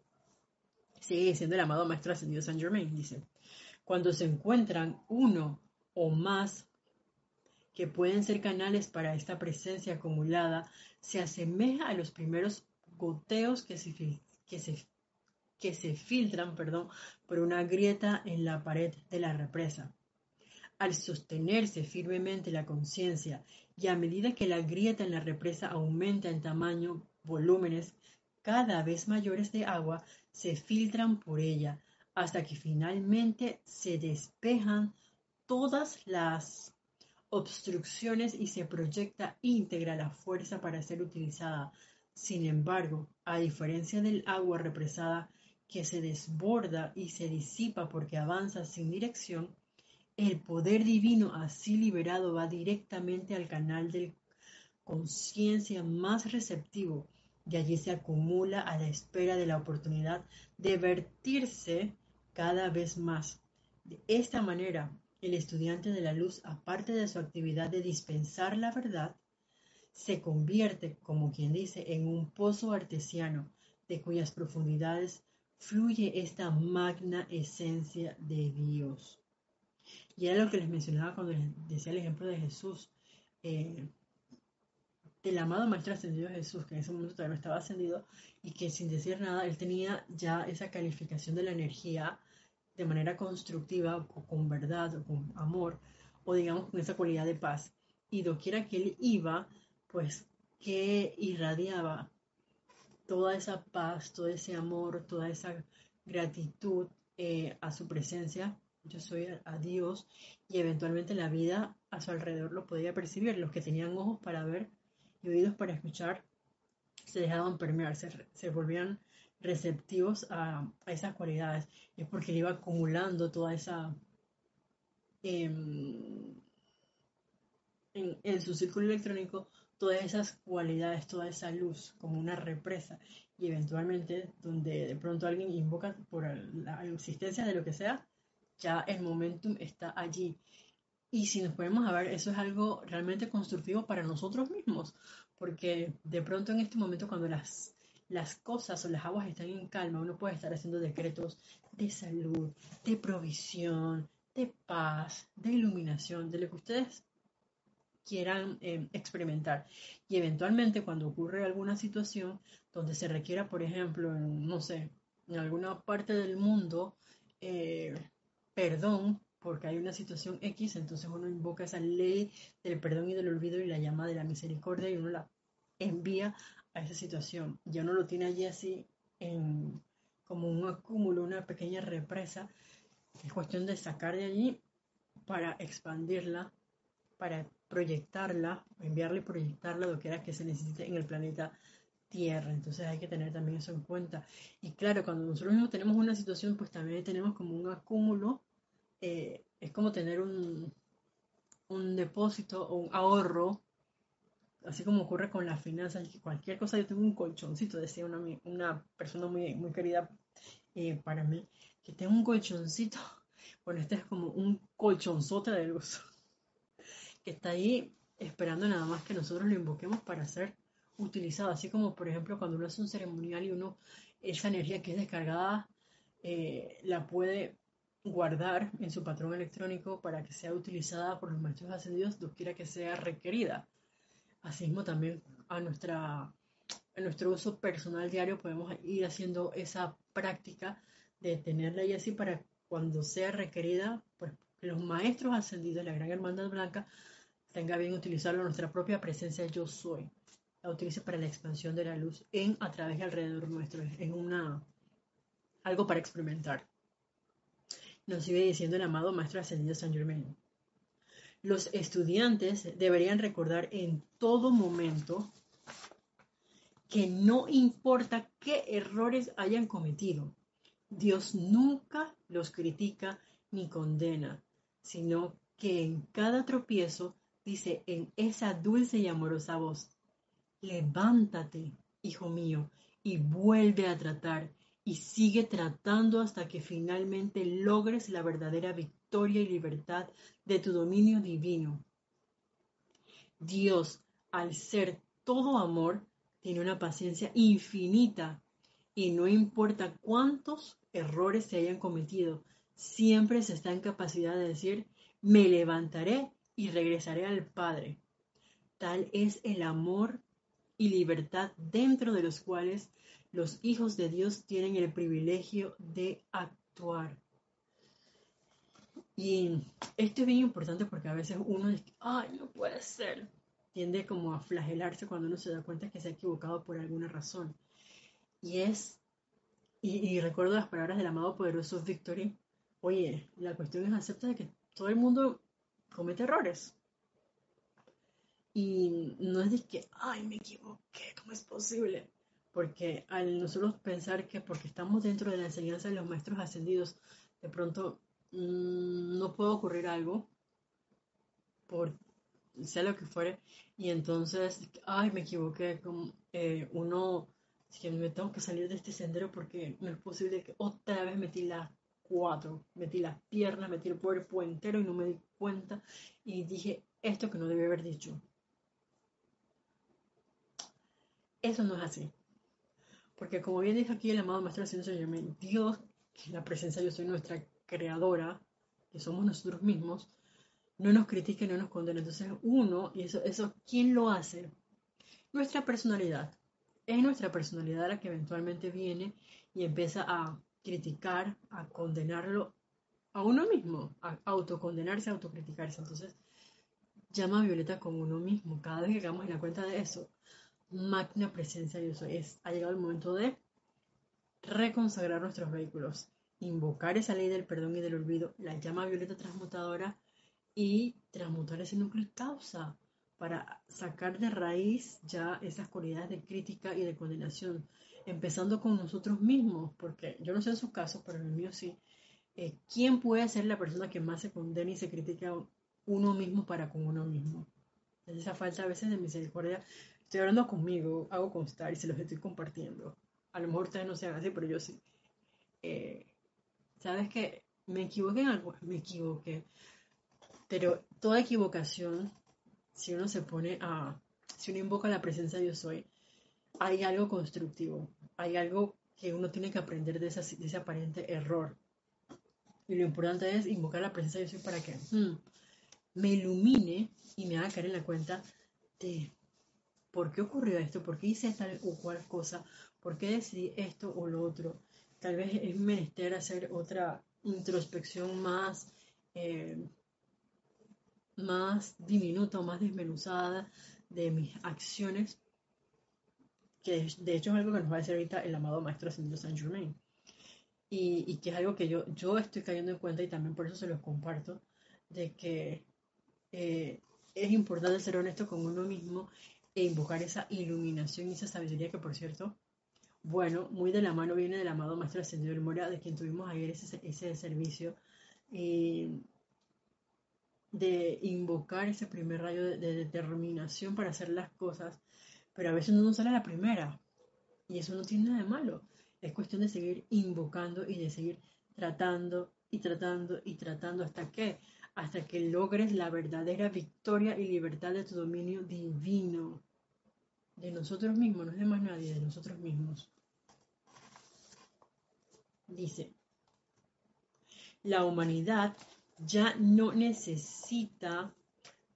Sigue siendo el amado Maestro Ascendido Saint Germain, dice. Cuando se encuentran uno o más que pueden ser canales para esta presencia acumulada, se asemeja a los primeros goteos que se, que se, que se filtran perdón, por una grieta en la pared de la represa. Al sostenerse firmemente la conciencia y a medida que la grieta en la represa aumenta en tamaño, volúmenes cada vez mayores de agua se filtran por ella hasta que finalmente se despejan todas las obstrucciones y se proyecta íntegra la fuerza para ser utilizada. Sin embargo, a diferencia del agua represada que se desborda y se disipa porque avanza sin dirección, el poder divino así liberado va directamente al canal de conciencia más receptivo y allí se acumula a la espera de la oportunidad de vertirse cada vez más. De esta manera, el estudiante de la luz, aparte de su actividad de dispensar la verdad, se convierte, como quien dice, en un pozo artesiano de cuyas profundidades fluye esta magna esencia de Dios. Y era lo que les mencionaba cuando les decía el ejemplo de Jesús. Eh, amado Maestro Ascendido Jesús, que en ese momento todavía no estaba ascendido, y que sin decir nada, él tenía ya esa calificación de la energía de manera constructiva, o con verdad, o con amor, o digamos con esa cualidad de paz. Y doquiera que él iba, pues que irradiaba toda esa paz, todo ese amor, toda esa gratitud eh, a su presencia. Yo soy a Dios y eventualmente la vida a su alrededor lo podía percibir. Los que tenían ojos para ver y oídos para escuchar se dejaban permear, se, volvían receptivos a, esas cualidades. Es porque él iba acumulando toda esa... Em, en, su círculo electrónico todas esas cualidades, toda esa luz, como una represa, y eventualmente donde de pronto alguien invoca por la existencia de lo que sea, ya el momentum está allí. Y si nos ponemos a ver, eso es algo realmente constructivo para nosotros mismos, porque de pronto en este momento cuando las, las cosas o las aguas están en calma, uno puede estar haciendo decretos de salud, de provisión, de paz, de iluminación, de lo que ustedes quieran eh, experimentar. Y eventualmente cuando ocurre alguna situación donde se requiera, por ejemplo, en, no sé, en alguna parte del mundo, eh, perdón porque hay una situación X, entonces uno invoca esa ley del perdón y del olvido y la llama de la misericordia y uno la envía a esa situación. Ya uno lo tiene allí así en, como un acúmulo, una pequeña represa. Es cuestión de sacar de allí para expandirla, para proyectarla, enviarla y proyectarla lo que se necesite en el planeta Tierra. Entonces hay que tener también eso en cuenta. Y claro, cuando nosotros mismos tenemos una situación, pues también tenemos como un acúmulo eh, es como tener un, un depósito o un ahorro, así como ocurre con las finanzas, cualquier cosa yo tengo un colchoncito, decía una, una persona muy, muy querida eh, para mí, que tengo un colchoncito, bueno, este es como un colchonzote de luz, está ahí esperando nada más que nosotros lo invoquemos para ser utilizado, así como por ejemplo cuando uno hace un ceremonial y uno esa energía que es descargada eh, la puede guardar en su patrón electrónico para que sea utilizada por los maestros ascendidos quiera que sea requerida. Asimismo también a, nuestra, a nuestro uso personal diario podemos ir haciendo esa práctica de tenerla ahí así para cuando sea requerida, pues los maestros ascendidos, la Gran Hermandad Blanca, tenga bien utilizarlo, nuestra propia presencia yo soy, la utilice para la expansión de la luz en, a través y alrededor nuestro, en una, algo para experimentar nos sigue diciendo el amado Maestro Ascendido San Germain. Los estudiantes deberían recordar en todo momento que no importa qué errores hayan cometido, Dios nunca los critica ni condena, sino que en cada tropiezo dice en esa dulce y amorosa voz, levántate, hijo mío, y vuelve a tratar y sigue tratando hasta que finalmente logres la verdadera victoria y libertad de tu dominio divino. Dios, al ser todo amor, tiene una paciencia infinita y no importa cuántos errores se hayan cometido, siempre se está en capacidad de decir, me levantaré y regresaré al Padre. Tal es el amor y libertad dentro de los cuales los hijos de Dios tienen el privilegio de actuar. Y esto es bien importante porque a veces uno dice, ay, no puede ser. Tiende como a flagelarse cuando uno se da cuenta que se ha equivocado por alguna razón. Y es, y, recuerdo las palabras del amado poderoso Victory, oye, la cuestión es aceptar que todo el mundo comete errores. Y no es de que, ay, me equivoqué, ¿cómo es posible? porque al nosotros pensar que porque estamos dentro de la enseñanza de los maestros ascendidos, de pronto mm, no puede ocurrir algo, por sea lo que fuere, y entonces, ay, me equivoqué, como, eh, uno, que me tengo que salir de este sendero porque no es posible que otra vez metí las cuatro, metí las piernas, metí el cuerpo entero y no me di cuenta y dije esto que no debía haber dicho. Eso no es así. Porque como bien dice aquí el amado Maestro Ascenso Germain, Dios, que la presencia yo soy nuestra creadora, que somos nosotros mismos, no nos critica no nos condena. Entonces uno, y eso, eso, ¿quién lo hace? Nuestra personalidad. Es nuestra personalidad la que eventualmente viene y empieza a criticar, a condenarlo a uno mismo, a autocondenarse, a autocriticarse. Entonces, llama Violeta con uno mismo. Cada vez que hagamos en la cuenta de eso, magna presencia de Dios. Es, ha llegado el momento de reconsagrar nuestros vehículos, invocar esa ley del perdón y del olvido, la llama violeta transmutadora y transmutar ese núcleo causa para sacar de raíz ya esas cualidades de crítica y de condenación, empezando con nosotros mismos, porque yo no sé en su caso, pero en el mío sí. Eh, ¿Quién puede ser la persona que más se condena y se critica uno mismo para con uno mismo? Es esa falta a veces de misericordia Estoy hablando conmigo, hago constar y se los estoy compartiendo. A lo mejor ustedes no sean así, pero yo sí. Eh, ¿Sabes qué? Me equivoqué en algo, me equivoqué. Pero toda equivocación, si uno se pone a, si uno invoca la presencia de yo soy, hay algo constructivo, hay algo que uno tiene que aprender de, ese aparente error. Y lo importante es invocar la presencia de soy para que hmm, me ilumine y me haga caer en la cuenta de por qué ocurrió esto, por qué hice tal o cual cosa, por qué decidí esto o lo otro. Tal vez es menester hacer otra introspección más, eh, más diminuta o más desmenuzada de mis acciones, que de hecho es algo que nos va a decir ahorita el amado Maestro Ascendido Saint Germain. Y, que es algo que yo, yo estoy cayendo en cuenta y también por eso se los comparto, de que eh, es importante ser honesto con uno mismo e invocar esa iluminación y esa sabiduría que, por cierto, bueno, muy de la mano viene del amado Maestro Ascendido del Mora, de quien tuvimos ayer ese, ese servicio, de invocar ese primer rayo de, determinación para hacer las cosas, pero a veces no nos sale la primera, y eso no tiene nada de malo. Es cuestión de seguir invocando y de seguir tratando y tratando y tratando hasta que, hasta que logres la verdadera victoria y libertad de tu dominio divino de nosotros mismos, no es de más nadie, de nosotros mismos. Dice, la humanidad ya no necesita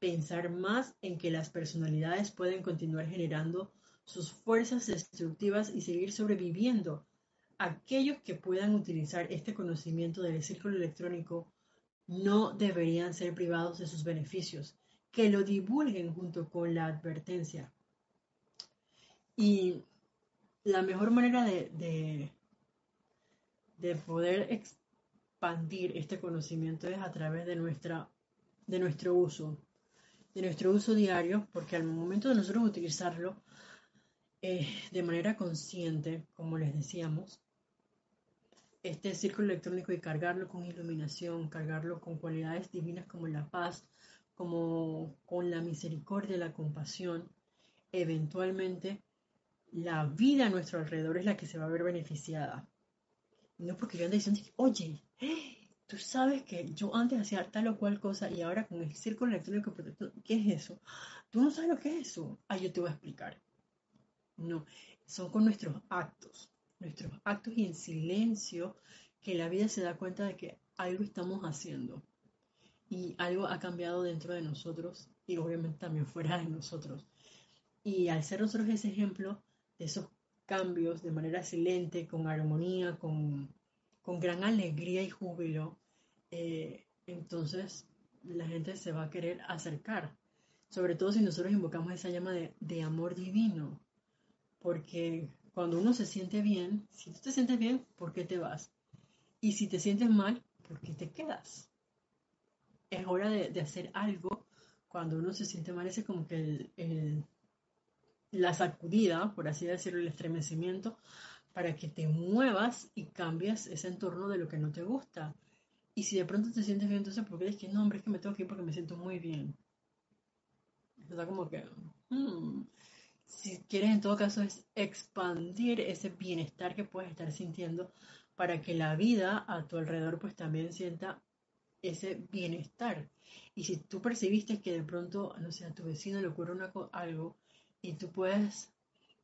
pensar más en que las personalidades pueden continuar generando sus fuerzas destructivas y seguir sobreviviendo. Aquellos que puedan utilizar este conocimiento del círculo electrónico no deberían ser privados de sus beneficios, que lo divulguen junto con la advertencia. Y la mejor manera de, de, poder expandir este conocimiento es a través de, nuestra, de nuestro uso, de nuestro uso diario, porque al momento de nosotros utilizarlo eh, de manera consciente, como les decíamos, este círculo electrónico y cargarlo con iluminación, cargarlo con cualidades divinas como la paz, como con la misericordia, la compasión, eventualmente la vida a nuestro alrededor es la que se va a ver beneficiada. No porque yo ande diciendo, oye, tú sabes que yo antes hacía tal o cual cosa y ahora con el círculo electrónico ¿qué es eso? Tú no sabes lo que es eso. Ah, yo te voy a explicar. No, son con nuestros actos, nuestros actos y en silencio que la vida se da cuenta de que algo estamos haciendo y algo ha cambiado dentro de nosotros y obviamente también fuera de nosotros. Y al ser nosotros ese ejemplo, esos cambios de manera silente, con armonía, con, gran alegría y júbilo, eh, entonces la gente se va a querer acercar. Sobre todo si nosotros invocamos esa llama de, amor divino. Porque cuando uno se siente bien, si tú te sientes bien, ¿por qué te vas? Y si te sientes mal, ¿por qué te quedas? Es hora de, hacer algo cuando uno se siente mal, ese como que el, la sacudida, por así decirlo, el estremecimiento, para que te muevas y cambies ese entorno de lo que no te gusta. Y si de pronto te sientes bien, entonces, ¿por qué dices que no, hombre, es que me tengo que ir porque me siento muy bien? Está como que, hmm, si quieres en todo caso es expandir ese bienestar que puedes estar sintiendo para que la vida a tu alrededor pues también sienta ese bienestar. Y si tú percibiste que de pronto, no sé, a tu vecino le ocurre una, algo y tú puedes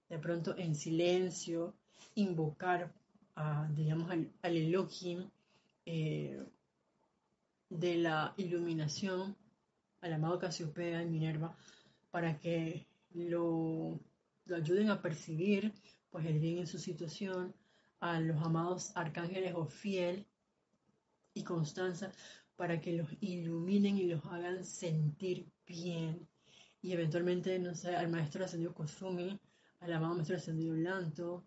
de pronto en silencio invocar, a, digamos, al, Elohim eh, de la iluminación, al amado Casiopea y Minerva, para que lo, lo ayuden a percibir pues, el bien en su situación, a los amados arcángeles Ofiel y Constanza, para que los iluminen y los hagan sentir bien. Y eventualmente, no sé, al maestro ascendido Kosumi, al amado maestro ascendido Lanto,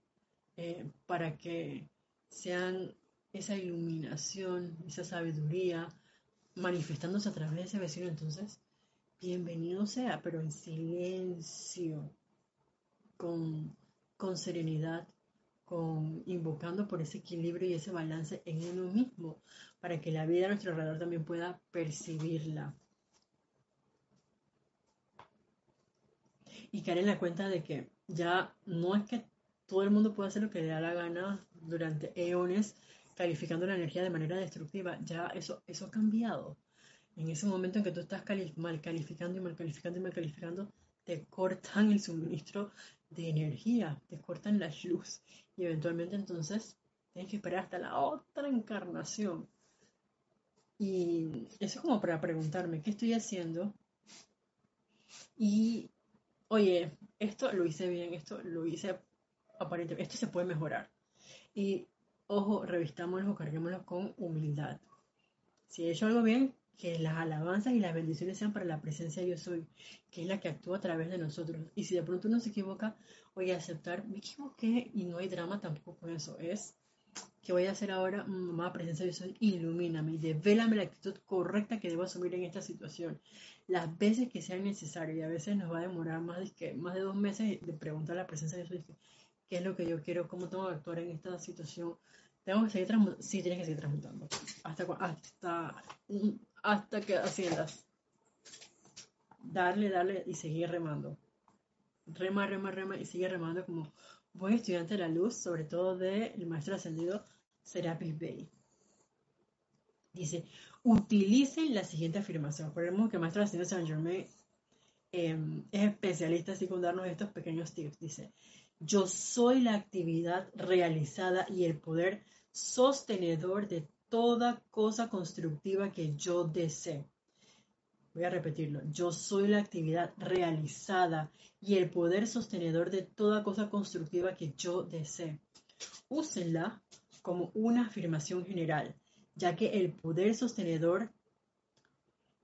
eh, para que sean esa iluminación, esa sabiduría manifestándose a través de ese vecino. Entonces, bienvenido sea, pero en silencio, con, con serenidad, con invocando por ese equilibrio y ese balance en uno mismo, para que la vida a nuestro alrededor también pueda percibirla. y caer en la cuenta de que ya no es que todo el mundo pueda hacer lo que le da la gana durante eones calificando la energía de manera destructiva, ya eso, eso ha cambiado. En ese momento en que tú estás mal calificando y mal calificando y mal calificando, te cortan el suministro de energía, te cortan la luz y eventualmente entonces tienes que esperar hasta la otra encarnación. Y eso es como para preguntarme, ¿qué estoy haciendo? Y, oye, esto lo hice bien, esto lo hice aparentemente, esto se puede mejorar. Y, ojo, revistámoslo, carguémoslo con humildad. Si he hecho algo bien, que las alabanzas y las bendiciones sean para la presencia de yo soy, que es la que actúa a través de nosotros. Y si de pronto uno se equivoca, oye, aceptar, me equivoqué y no hay drama tampoco con eso. Es que voy a hacer ahora, mamá, presencia de yo soy, ilumíname y devélame la actitud correcta que debo asumir en esta situación. Las veces que sean necesarias y a veces nos va a demorar más de, más de dos meses de preguntar a la presencia de soy qué es lo que yo quiero, cómo tengo que actuar en esta situación. Tengo que seguir transmutando. Sí, tienes que seguir transmutando. Hasta, hasta hasta que asciendas. Darle, darle y seguir remando. Rema, rema, rema y sigue remando como buen estudiante de la luz, sobre todo del maestro ascendido Serapis Bey. Dice, utilicen la siguiente afirmación. Por que el maestro ascendido Saint Germain em, es especialista así con darnos estos pequeños tips. Dice, yo soy la actividad realizada y el poder sostenedor de toda cosa constructiva que yo desee. Voy a repetirlo. Yo soy la actividad realizada y el poder sostenedor de toda cosa constructiva que yo desee. Úsenla como una afirmación general, ya que el poder sostenedor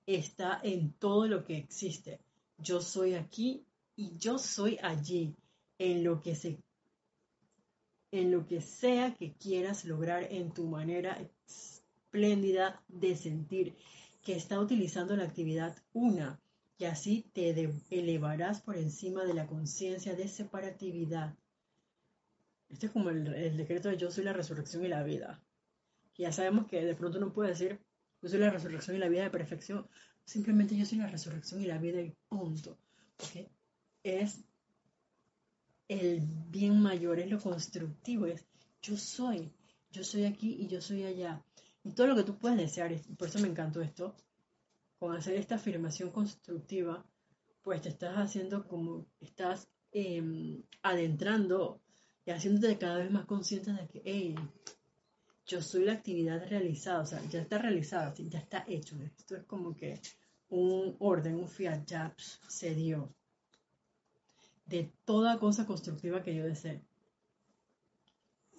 está en todo lo que existe. Yo soy aquí y yo soy allí, en lo que se en lo que sea que quieras lograr en tu manera espléndida de sentir, que está utilizando la actividad una, y así te elevarás por encima de la conciencia de separatividad. Este es como el, decreto de yo soy la resurrección y la vida. ya sabemos que de pronto uno puede decir, yo soy la resurrección y la vida de perfección. Simplemente yo soy la resurrección y la vida y punto. Es el bien mayor, es lo constructivo, es yo soy, yo soy aquí y yo soy allá. Y todo lo que tú puedes desear, por eso me encantó esto, con hacer esta afirmación constructiva, pues te estás haciendo como, estás em, adentrando y haciéndote cada vez más consciente de que, hey, yo soy la actividad realizada, o sea, ya está realizada, ya está hecho. Esto es como que un orden, un fiat, ya se dio de toda cosa constructiva que yo desee.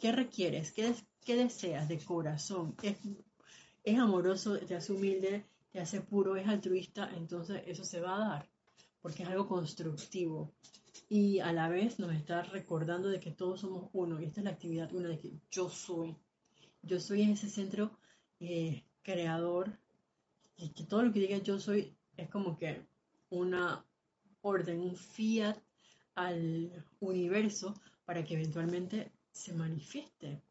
¿Qué requieres? ¿Qué, deseas de corazón? ¿Es, ¿Es amoroso? ¿Te hace humilde? ¿Te hace puro? ¿Es altruista? Entonces eso se va a dar porque es algo constructivo y a la vez nos está recordando de que todos somos uno y esta es la actividad una de que yo soy. Yo soy ese centro eh, creador y que todo lo que diga yo soy es como que una orden, un fiat al universo para que eventualmente se manifieste.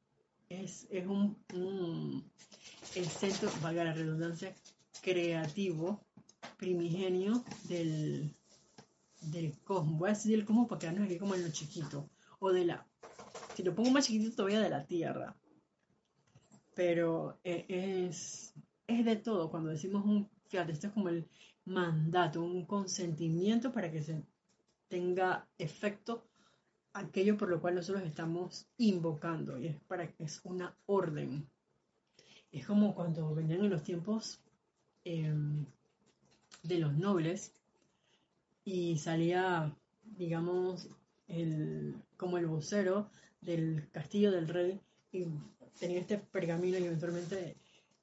Es, un, el centro, valga la redundancia, creativo, primigenio del, del cosmos. Voy a decir el cosmos para quedarnos aquí como en lo chiquito. O de la, si lo pongo más chiquitito todavía de la Tierra. Pero eh, es, es de todo. Cuando decimos un, fíjate, esto es como el mandato, un consentimiento para que se tenga efecto aquello por lo cual nosotros estamos invocando y es para que es una orden. Es como cuando venían en los tiempos em, de los nobles y salía, digamos, el, como el vocero del castillo del rey y tenía este pergamino y eventualmente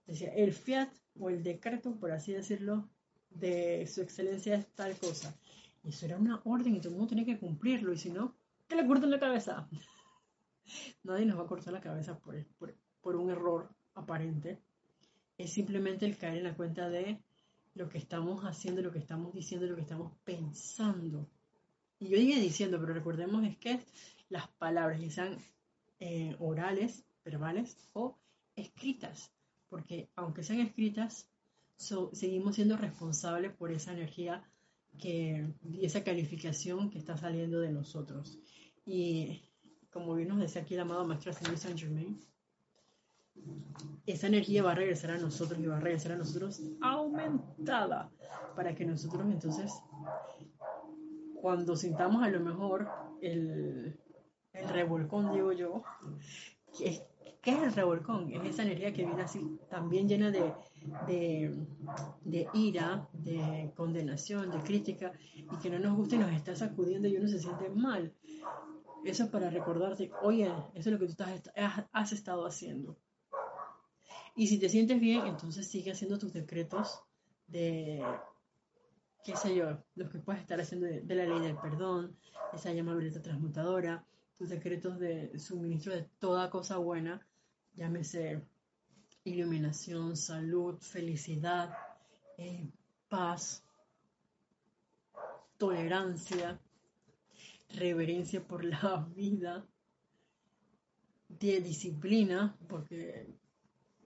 decía el fiat o el decreto, por así decirlo, de su excelencia es tal cosa. Y eso era una orden y todo el mundo tenía que cumplirlo. Y si no, que le corten la cabeza. Nadie nos va a cortar la cabeza por, por, un error aparente. Es simplemente el caer en la cuenta de lo que estamos haciendo, lo que estamos diciendo, lo que estamos pensando. Y yo dije diciendo, pero recordemos es que las palabras, ya sean eh, orales, verbales o escritas, porque aunque sean escritas, seguimos siendo responsables por esa energía que esa calificación que está saliendo de nosotros. Y como bien nos decía aquí el amado Maestro Saint Germain, esa energía va a regresar a nosotros y va a regresar a nosotros aumentada para que nosotros entonces cuando sintamos a lo mejor el, el revolcón, digo yo, ¿qué, es el revolcón? Es esa energía que viene así, también llena de, de, ira, de condenación, de crítica, y que no nos gusta y nos está sacudiendo y uno se siente mal. Eso es para recordarte, oye, eso es lo que tú has, has estado haciendo. Y si te sientes bien, entonces sigue haciendo tus decretos de, qué sé yo, los que puedes estar haciendo de, la ley del perdón, esa llama transmutadora, tus decretos de suministro de toda cosa buena, llámese iluminación, salud, felicidad, eh, paz, tolerancia, reverencia por la vida, de disciplina, porque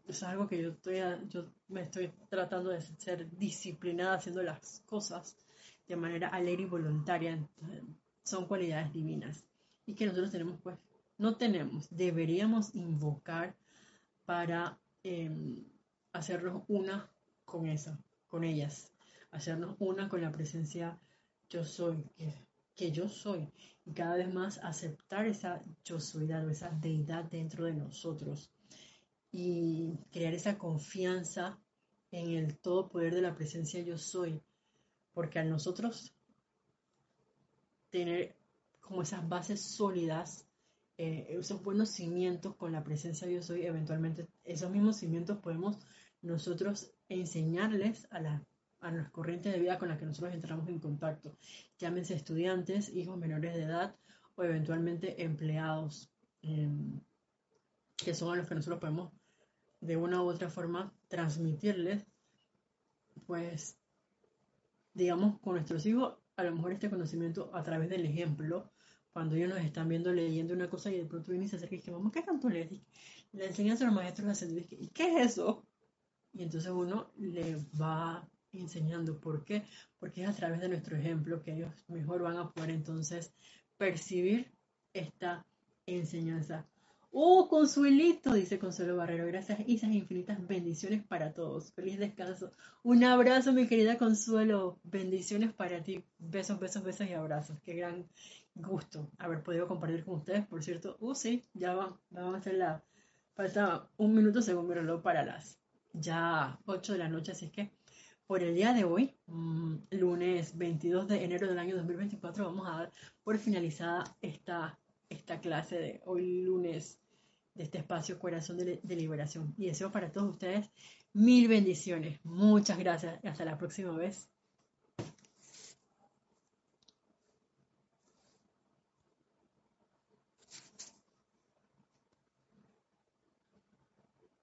es algo que yo, estoy, yo me estoy tratando de ser disciplinada haciendo las cosas de manera alegre y voluntaria. son cualidades divinas y que nosotros tenemos, pues, no tenemos, deberíamos invocar para em, hacernos una con esa, con ellas, hacernos una con la presencia yo soy, que, yo soy, y cada vez más aceptar esa yo soy o esa deidad dentro de nosotros. Y crear esa confianza en el todo poder de la presencia yo soy, porque al nosotros tener como esas bases sólidas, eh, esos buenos cimientos con la presencia yo soy, eventualmente esos mismos cimientos podemos nosotros enseñarles a la a las corrientes de vida con las que nosotros entramos en contacto, llámense estudiantes, hijos menores de edad o eventualmente empleados, em, que son a los que nosotros podemos de una u otra forma transmitirles, pues, digamos, con nuestros hijos, a lo mejor este conocimiento a través del ejemplo, cuando ellos nos están viendo leyendo una cosa y de pronto vienen y se acerca y dice, vamos, ¿qué tanto lees? Le enseñan a los maestros a hacer, ¿y qué es eso? Y entonces uno le va enseñando. ¿Por qué? Porque es a través de nuestro ejemplo que ellos mejor van a poder entonces percibir esta enseñanza. Oh, Consuelito, dice Consuelo Barrero. Gracias y esas infinitas bendiciones para todos. Feliz descanso. Un abrazo, mi querida Consuelo. Bendiciones para ti. Besos, besos, besos y abrazos. Qué gran gusto haber podido compartir con ustedes. Por cierto, uh, sí, ya va, vamos a hacer la. Falta un minuto según mi reloj para las ya 8 de la noche. Así que por el día de hoy, mm, lunes 22 de enero del año 2024, vamos a dar por finalizada esta esta clase de hoy lunes de este espacio Corazón de, Liberación. Y deseo para todos ustedes mil bendiciones. Muchas gracias. Hasta la próxima vez.